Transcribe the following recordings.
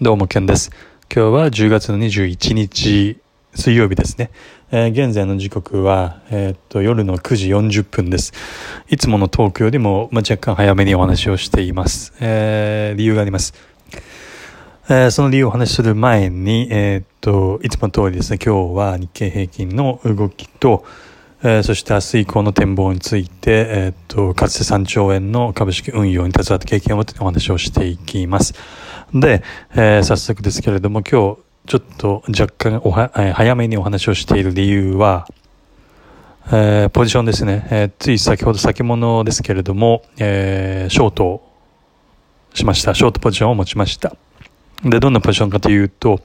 どうも、ケンです。今日は10月の21日、水曜日ですね。えー、現在の時刻は、えー、っと、夜の9時40分です。いつもの東京よりも、まあ、若干早めにお話をしています。えー、理由があります。えその理由をお話しする前に、えっと、いつも通りですね、今日は日経平均の動きと、えー、そして明日以降の展望について、え、っと、かつて3兆円の株式運用に携わった経験を持ってお話をしていきます。で、えー、早速ですけれども、今日、ちょっと若干おは、えー、早めにお話をしている理由は、えー、ポジションですね、えー、つい先ほど先物ですけれども、えー、ショートしました。ショートポジションを持ちました。で、どんなポジションかというと、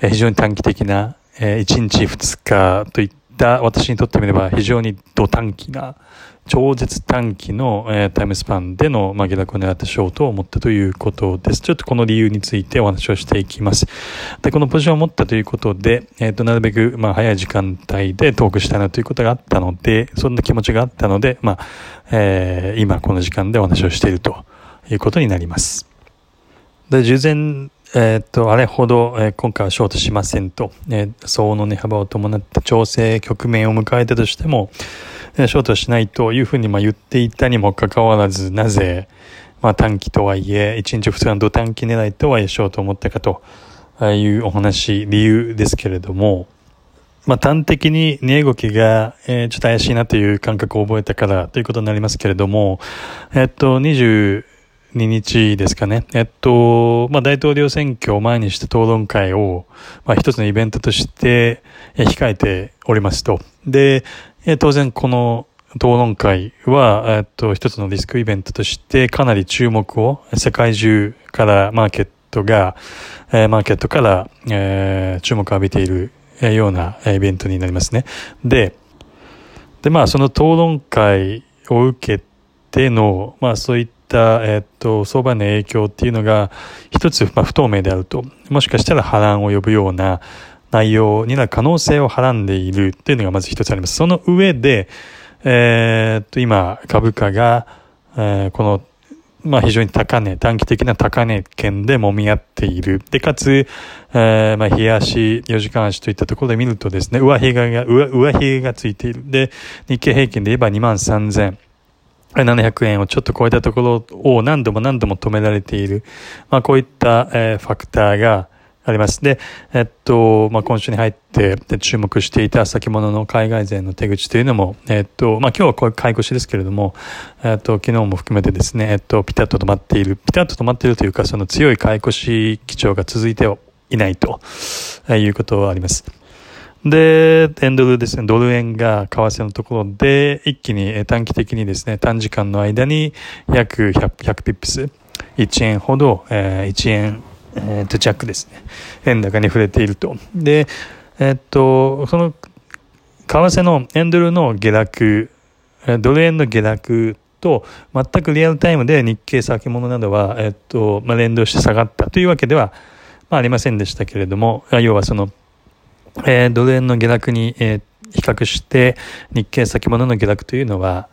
えー、非常に短期的な、えー、1日2日といったた私にとってみれば非常にド短期な超絶短期の、えー、タイムスパンでの、まあ、下落を狙ったショートを持ったということです。ちょっとこの理由についてお話をしていきます。で、このポジションを持ったということで、えっ、ー、と、なるべく、まあ、早い時間帯でトークしたいなということがあったので、そんな気持ちがあったので、まあ、えー、今この時間でお話をしているということになります。で、従前えー、っと、あれほど、えー、今回はショートしませんと、えー、相応の値幅を伴った調整局面を迎えたとしても、えー、ショートしないというふうにまあ言っていたにもかかわらず、なぜ、まあ短期とはいえ、1日2日のド短期狙いとはいえショートを持ったかというお話、理由ですけれども、まあ端的に値動きが、えー、ちょっと怪しいなという感覚を覚えたからということになりますけれども、えっと、20、2日ですかね。えっと、まあ、大統領選挙を前にして討論会を、まあ、一つのイベントとして控えておりますと。で、え当然この討論会は、えっと、一つのリスクイベントとしてかなり注目を世界中からマーケットが、えー、マーケットから、えー、注目を浴びているようなイベントになりますね。で、で、まあ、その討論会を受けての、まあ、そういったた、えっと、相場の影響っていうのが一つ、まあ、不透明であると。もしかしたら波乱を呼ぶような内容になる可能性をはらんでいるっていうのがまず一つあります。その上で、え、っと、今、株価が、えー、この、まあ非常に高値、短期的な高値圏で揉み合っている。で、かつ、えー、まあ、日足、4時間足といったところで見るとですね、上髭が、上、上髭がついている。で、日経平均で言えば2万3000。700円をちょっと超えたところを何度も何度も止められている。まあ、こういった、えー、ファクターがあります。で、えっと、まあ、今週に入って注目していた先物の海外勢の手口というのも、えっと、まあ、今日はこういう買い越しですけれども、えっと、昨日も含めてですね、えっと、ピタッと止まっている、ピタッと止まっているというか、その強い買い越し基調が続いていないということはあります。で、円ドルですね、ドル円が為替のところで、一気に短期的にですね、短時間の間に約 100, 100ピップス、1円ほど、えー、1円、えー、と弱ですね、円高に触れていると。で、えー、っと、その、為替の円ドルの下落、ドル円の下落と全くリアルタイムで日経先物などは、えっと、まあ、連動して下がったというわけでは、まあ、ありませんでしたけれども、要はその、えー、ドル円の下落に、えー、比較して日経先物の下落というのは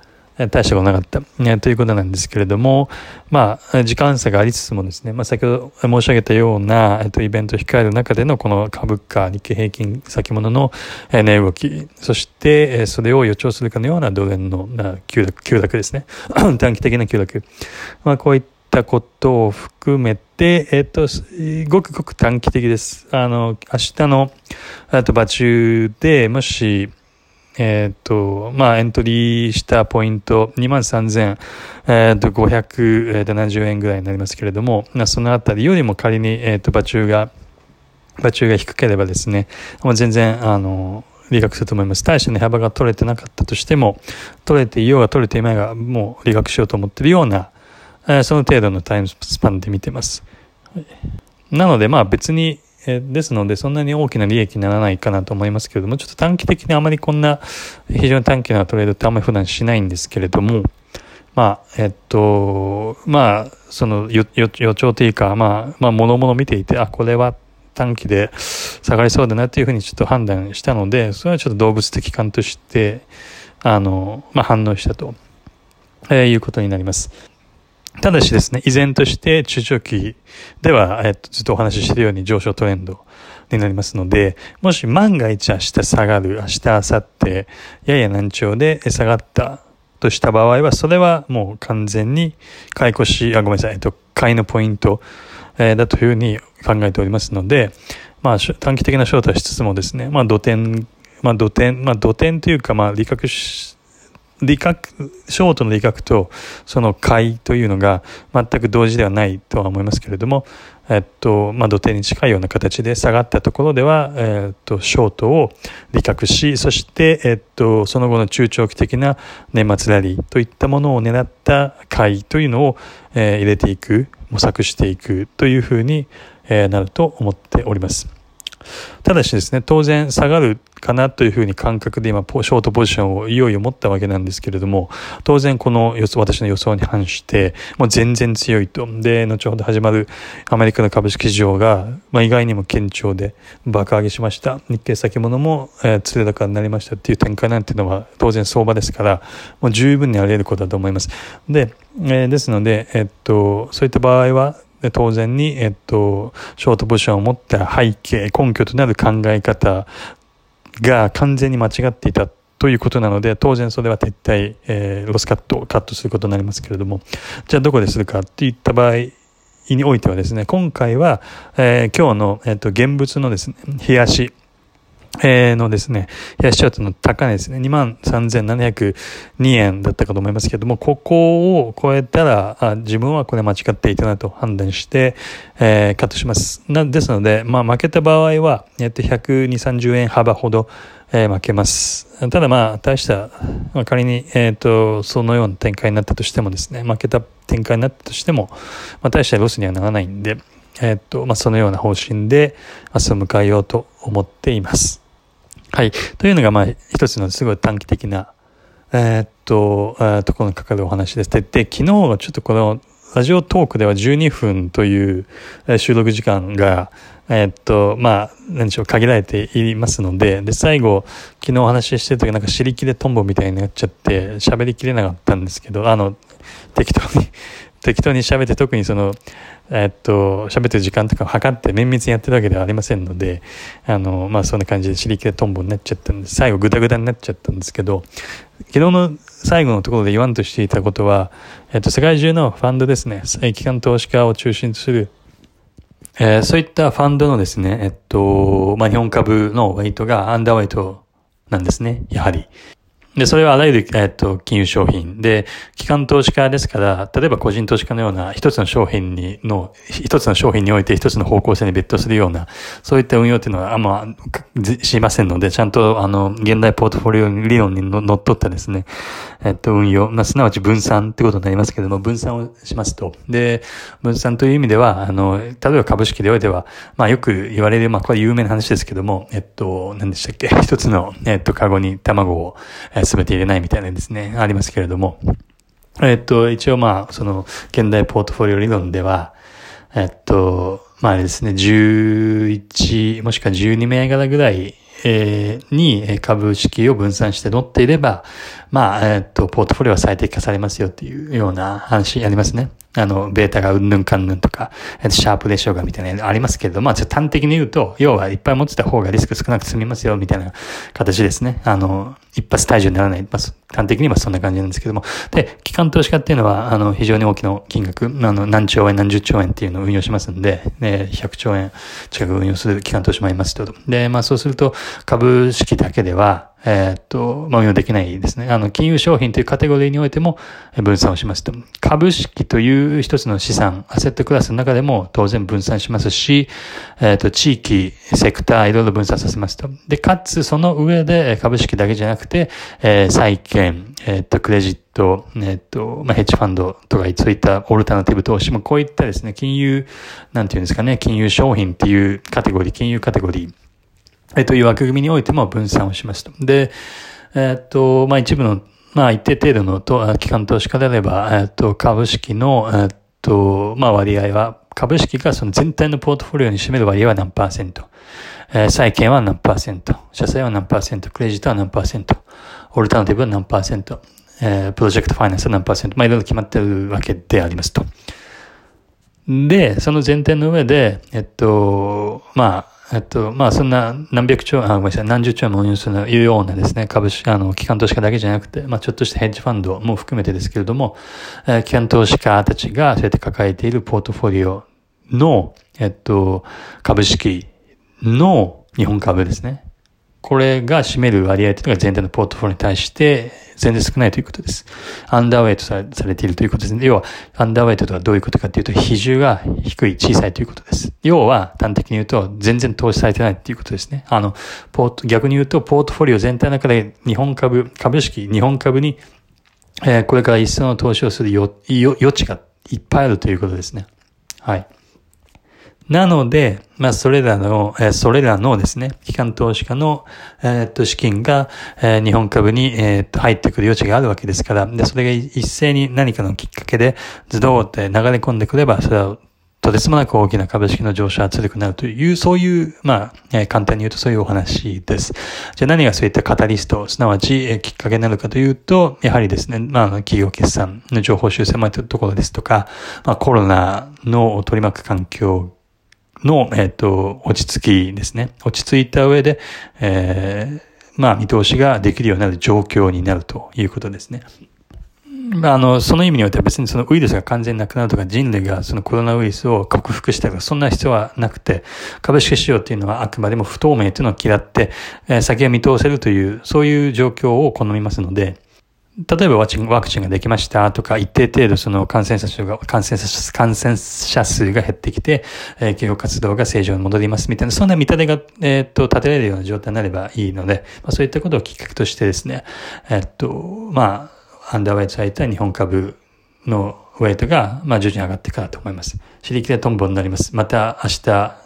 大したことなかった、ね、ということなんですけれども、まあ、時間差がありつつもですね、まあ、先ほど申し上げたような、えっと、イベントを控える中でのこの株価、日経平均先物の値動き、そしてえそれを予兆するかのようなドル円の急落、急落ですね。短期的な急落。まあ、こういったったことを含めて、えっと、ごくごく短期的です。あの、明日の、あと、場中で、もし、えっ、と、まあ、エントリーしたポイント、23,570、円ぐらいになりますけれども、そのあたりよりも仮に、えっ、と、場中が、場中が低ければですね、もう全然、あの、利確すると思います。大した値幅が取れてなかったとしても、取れていようが取れていまいが、もう利確しようと思ってるような、その程度のタイムスパンで見てます。なので、まあ別に、えですので、そんなに大きな利益にならないかなと思いますけれども、ちょっと短期的にあまりこんな非常に短期なトレードってあんまり普段しないんですけれども、まあ、えっと、まあ、その予兆というか、まあ、まあ、も々見ていて、あ、これは短期で下がりそうだなというふうにちょっと判断したので、それはちょっと動物的感として、あの、まあ、反応したと、えー、いうことになります。ただしですね、依然として中長期では、えっと、ずっとお話ししているように上昇トレンドになりますので、もし万が一明日下がる、明日、明後日、やや難聴で下がったとした場合は、それはもう完全に買い越し、あ、ごめんなさい、えっと、買いのポイント、えー、だというふうに考えておりますので、まあ、短期的なショートはしつつもですね、まあ、土点、まあ、土点、まあ、土点というか、まあ、利確し、利確、ショートの利確とその買いというのが全く同時ではないとは思いますけれども、えっと、まあ、土手に近いような形で下がったところでは、えっと、ショートを利確し、そして、えっと、その後の中長期的な年末ラリーといったものを狙った買いというのを、えー、入れていく、模索していくというふうに、えー、なると思っております。ただしですね、当然下がるかなというふうに感覚で今、ショートポジションをいよいよ持ったわけなんですけれども、当然この予想、私の予想に反して、もう全然強いと。で、後ほど始まるアメリカの株式市場が、まあ、意外にも堅調で爆上げしました。日経先物も、えー、釣れ高になりましたっていう展開なんていうのは当然相場ですから、もう十分にあり得ることだと思います。で、えー、ですので、えっと、そういった場合は、で当然に、えっと、ショートポジションを持った背景、根拠となる考え方が完全に間違っていたということなので、当然それは撤退、えー、ロスカットをカットすることになりますけれども、じゃあどこでするかっていった場合においてはですね、今回は、えー、今日の、えっと、現物のですね、冷やし、えー、のですね、冷やしチャートの高値ですね、23,702円だったかと思いますけれども、ここを超えたら、あ自分はこれ間違っていたなと判断して、えー、カットします。なですので、まあ負けた場合は、えっと、120、30円幅ほど、えー、負けます。ただまあ、大した、まあ、仮に、えっ、ー、と、そのような展開になったとしてもですね、負けた展開になったとしても、まあ、大したロスにはならないんで、えっ、ー、と、まあ、そのような方針で明日を迎えようと思っています。はい。というのが、まあ、一つのすごい短期的な、えー、っと、えー、ところにかかるお話です。で、で昨日はちょっとこの、ラジオトークでは12分という収録時間が、え、っと、まあ、何でしょう、限られていますので、で、最後、昨日お話ししてる時なんか尻切れトンボみたいになっちゃって、喋りきれなかったんですけど、あの、適当に適当に喋って特にその、えっと、喋ってる時間とかを測って綿密にやってるわけではありませんので、あの、まあそんな感じで尻切れトンボになっちゃったんで。最後グダグダになっちゃったんですけど、昨日の最後のところで言わんとしていたことは、えっと、世界中のファンドですね、機関投資家を中心とするえー、そういったファンドのですね、えっと、まあ、日本株のウェイトがアンダーウェイトなんですね、やはり。で、それはあらゆる、えっと、金融商品。で、機関投資家ですから、例えば個人投資家のような一つの商品にの、一つの商品において一つの方向性に別途するような、そういった運用っていうのはあんましませんので、ちゃんとあの、現代ポートフォリオ理論にのっとったですね、えっと、運用、まあ、すなわち分散ってことになりますけれども、分散をしますと。で、分散という意味では、あの、例えば株式でおいては、まあ、よく言われる、まあ、これ有名な話ですけども、えっと、何でしたっけ、一つの、えっと、カゴに卵を、すべて入れないみたいなですね、ありますけれども、えっと、一応まあ、その、現代ポートフォリオ理論では、えっと、まあですね、11、もしくは12名柄ぐらい、えー、に株式を分散して乗っていれば、まあ、えっと、ポートフォリオは最適化されますよっていうような話ありますね。あの、ベータがうんぬんかんぬんとか、シャープでしょうがみたいなありますけれど、まあ、ちょっと端的に言うと、要はいっぱい持ってた方がリスク少なく済みますよ、みたいな形ですね。あの、一発退場にならない。まあ、端的にはそんな感じなんですけども。で、機関投資家っていうのは、あの、非常に大きな金額、あの、何兆円、何十兆円っていうのを運用しますんで、ね、100兆円近く運用する機関投資もありますと。で、まあ、そうすると、株式だけでは、えっと、まあ、運用できないですね。あの、金融商品というカテゴリーにおいても分散をしますと。株式という一つの資産、アセットクラスの中でも当然分散しますし、えっと、地域、セクター、いろいろ分散させますと。で、かつ、その上で株式だけじゃなくて、えー、債券、えっと、クレジット、えっと、まあ、ヘッジファンドとか、そういったオルタナティブ投資も、こういったですね、金融、なんていうんですかね、金融商品っていうカテゴリー、金融カテゴリー、えという枠組みにおいても分散をしますと。で、えっと、まあ、一部の、まあ、一定程度のと機関投資家であれば、えっと、株式の、えっと、まあ、割合は、株式がその全体のポートフォリオに占める割合は何パーセント、えー、債券は何パーセント、社債は何パーセント、クレジットは何パーセント、オルタナティブは何パーセント、えー、プロジェクトファイナンスは何パーセント、まあ、いろいろ決まってるわけでありますと。で、その前提の上で、えっと、まあ、えっと、まあ、そんな何百兆、あ、ごめんなさい、何十兆円も運用するいうようなですね、株式、あの、機関投資家だけじゃなくて、まあ、ちょっとしたヘッジファンドも含めてですけれども、えー、機関投資家たちがそうやって抱えているポートフォリオの、えっと、株式の日本株ですね。これが占める割合というのが全体のポートフォリオに対して全然少ないということです。アンダーウェイトされているということですね。要は、アンダーウェイトとはどういうことかというと、比重が低い、小さいということです。要は、端的に言うと、全然投資されてないということですね。あの、ポート、逆に言うと、ポートフォリオ全体の中で日本株、株式、日本株に、えー、これから一層の投資をする余地がいっぱいあるということですね。はい。なので、まあ、それらの、え、それらのですね、機関投資家の、え、っと、資金が、え、日本株に、え、っと、入ってくる余地があるわけですから、で、それが一斉に何かのきっかけで、ズドーって流れ込んでくれば、それは、とてつもなく大きな株式の上昇圧力になるという、そういう、まあ、えー、簡単に言うとそういうお話です。じゃあ何がそういったカタリスト、すなわち、えー、きっかけになるかというと、やはりですね、まあ、企業決算の情報修正まというところですとか、まあ、コロナの取り巻く環境の、えっ、ー、と、落ち着きですね。落ち着いた上で、えー、まあ、見通しができるようになる状況になるということですね。まあ、あの、その意味においては別にそのウイルスが完全になくなるとか人類がそのコロナウイルスを克服したとか、そんな必要はなくて、株式市場っていうのはあくまでも不透明というのを嫌って、えー、先が見通せるという、そういう状況を好みますので、例えばワクチンができましたとか、一定程度その感染者数が、感染者数感染者数が減ってきて、えー、企業活動が正常に戻りますみたいな、そんな見立てが、えー、っと、立てられるような状態になればいいので、まあ、そういったことをきっかけとしてですね、えー、っと、まあ、アンダーウェイトされた日本株のウェイトが、まあ、徐々に上がっていくかと思います。尻切れトンボになります。また明日、